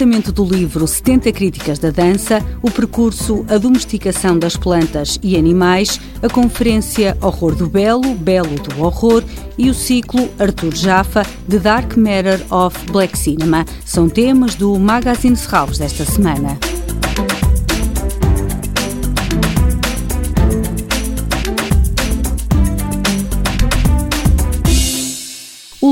lançamento do livro 70 Críticas da Dança, o percurso A Domesticação das Plantas e Animais, a conferência Horror do Belo, Belo do Horror e o ciclo Arthur Jaffa, The Dark Matter of Black Cinema. São temas do Magazine Serralves desta semana.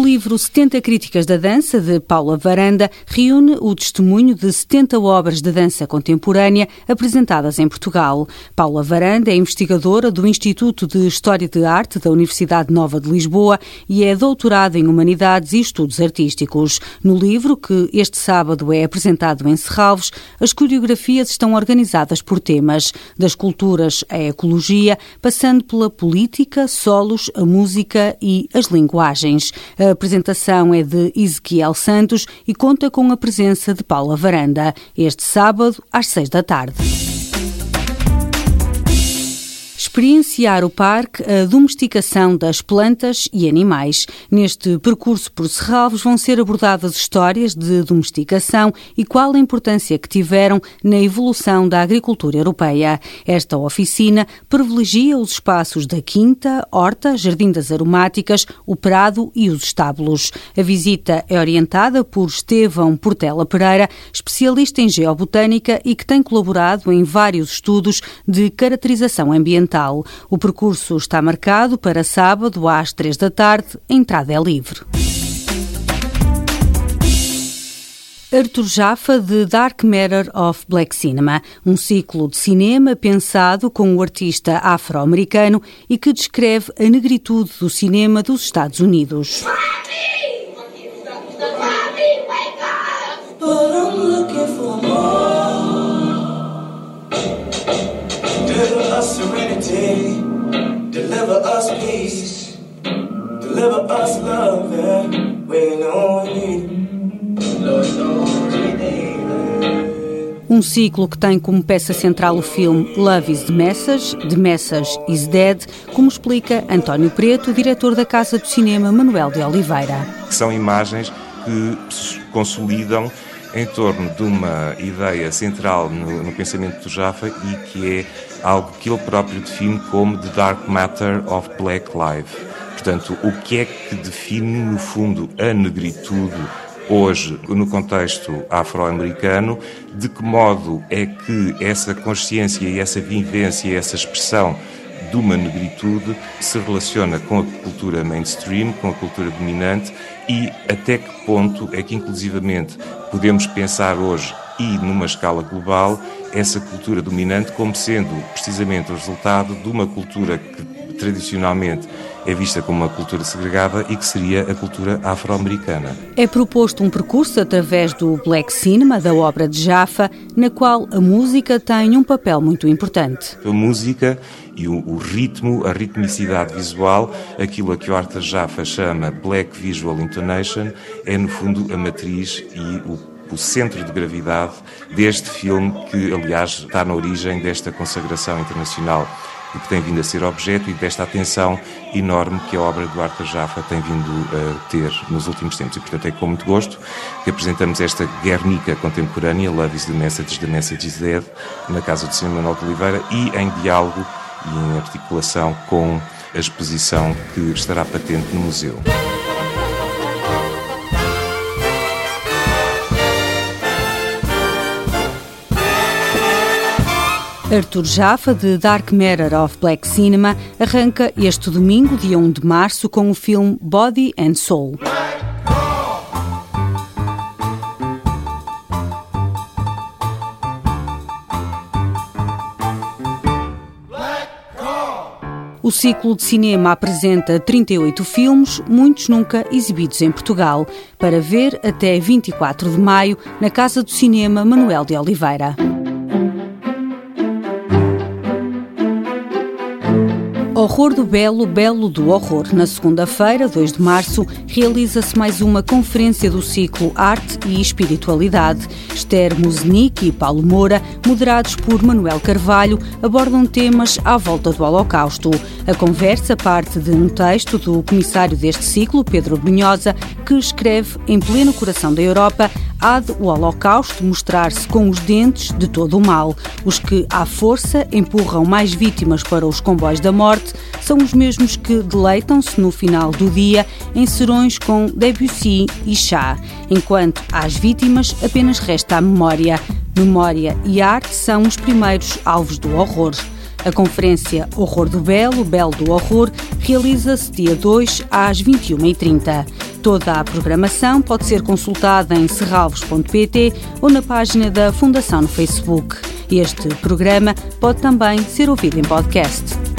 Livro 70 Críticas da Dança, de Paula Varanda, reúne o testemunho de 70 obras de dança contemporânea apresentadas em Portugal. Paula Varanda é investigadora do Instituto de História de Arte da Universidade Nova de Lisboa e é doutorada em Humanidades e Estudos Artísticos. No livro, que este sábado é apresentado em Serralves, as coreografias estão organizadas por temas, das culturas à ecologia, passando pela política, solos, a música e as linguagens. A apresentação é de Ezequiel Santos e conta com a presença de Paula Varanda, este sábado às seis da tarde experienciar o parque a domesticação das plantas e animais. Neste percurso por Serralves vão ser abordadas histórias de domesticação e qual a importância que tiveram na evolução da agricultura europeia. Esta oficina privilegia os espaços da quinta, horta, jardim das aromáticas, o prado e os estábulos. A visita é orientada por Estevão Portela Pereira, especialista em geobotânica e que tem colaborado em vários estudos de caracterização ambiental. O percurso está marcado para sábado às três da tarde. A entrada é livre. Arthur Jaffa de Dark Matter of Black Cinema, um ciclo de cinema pensado com o artista afro-americano e que descreve a negritude do cinema dos Estados Unidos. Serenity. Deliver us peace. Deliver us love. We know we need. Lord knows we need. Um ciclo que tem como peça central o filme Love is the Message, The Message is Dead, como explica António Preto, diretor da Casa do Cinema Manuel de Oliveira. São imagens que se consolidam em torno de uma ideia central no, no, pensamento do Jaffa e que é algo que ele próprio define como The Dark Matter of Black Life. Portanto, o que é que define, no fundo, a negritude hoje no contexto afro-americano, de que modo é que essa consciência e essa vivência, essa expressão de uma negritude se relaciona com a cultura mainstream, com a cultura dominante e até que ponto é que, inclusivamente, podemos pensar hoje e numa escala global essa cultura dominante como sendo precisamente o resultado de uma cultura que tradicionalmente é vista como uma cultura segregada e que seria a cultura afro-americana. É proposto um percurso através do Black Cinema, da obra de Jaffa, na qual a música tem um papel muito importante. A música e o, o ritmo, a ritmicidade visual, aquilo a que o Arthur Jaffa chama Black Visual Intonation, é no fundo a matriz e o o centro de gravidade deste filme, que aliás está na origem desta consagração internacional e que tem vindo a ser objeto e desta atenção enorme que a obra do Arthur Jaffa tem vindo a ter nos últimos tempos. E, portanto, é com muito gosto que apresentamos esta Guernica contemporânea, Love is the Message, The Message is Dead, na Casa do Cinema Manuel de Oliveira e em diálogo e em articulação com a exposição que estará patente no museu. Arthur Jaffa, de Dark Matter of Black Cinema, arranca este domingo, dia 1 de março, com o filme Body and Soul. O ciclo de cinema apresenta 38 filmes, muitos nunca exibidos em Portugal, para ver até 24 de maio na Casa do Cinema Manuel de Oliveira. Horror do Belo, Belo do Horror. Na segunda-feira, 2 de março, realiza-se mais uma conferência do ciclo Arte e Espiritualidade. Esther Musnick e Paulo Moura, moderados por Manuel Carvalho, abordam temas à volta do Holocausto. A conversa parte de um texto do comissário deste ciclo, Pedro Brunhosa, que escreve em pleno coração da Europa há de o Holocausto mostrar-se com os dentes de todo o mal. Os que, à força, empurram mais vítimas para os comboios da morte são os mesmos que deleitam-se no final do dia em serões com Debussy e chá, enquanto às vítimas apenas resta a memória. Memória e arte são os primeiros alvos do horror. A conferência Horror do Belo, Belo do Horror, realiza-se dia 2 às 21h30. Toda a programação pode ser consultada em serralvos.pt ou na página da Fundação no Facebook. Este programa pode também ser ouvido em podcast.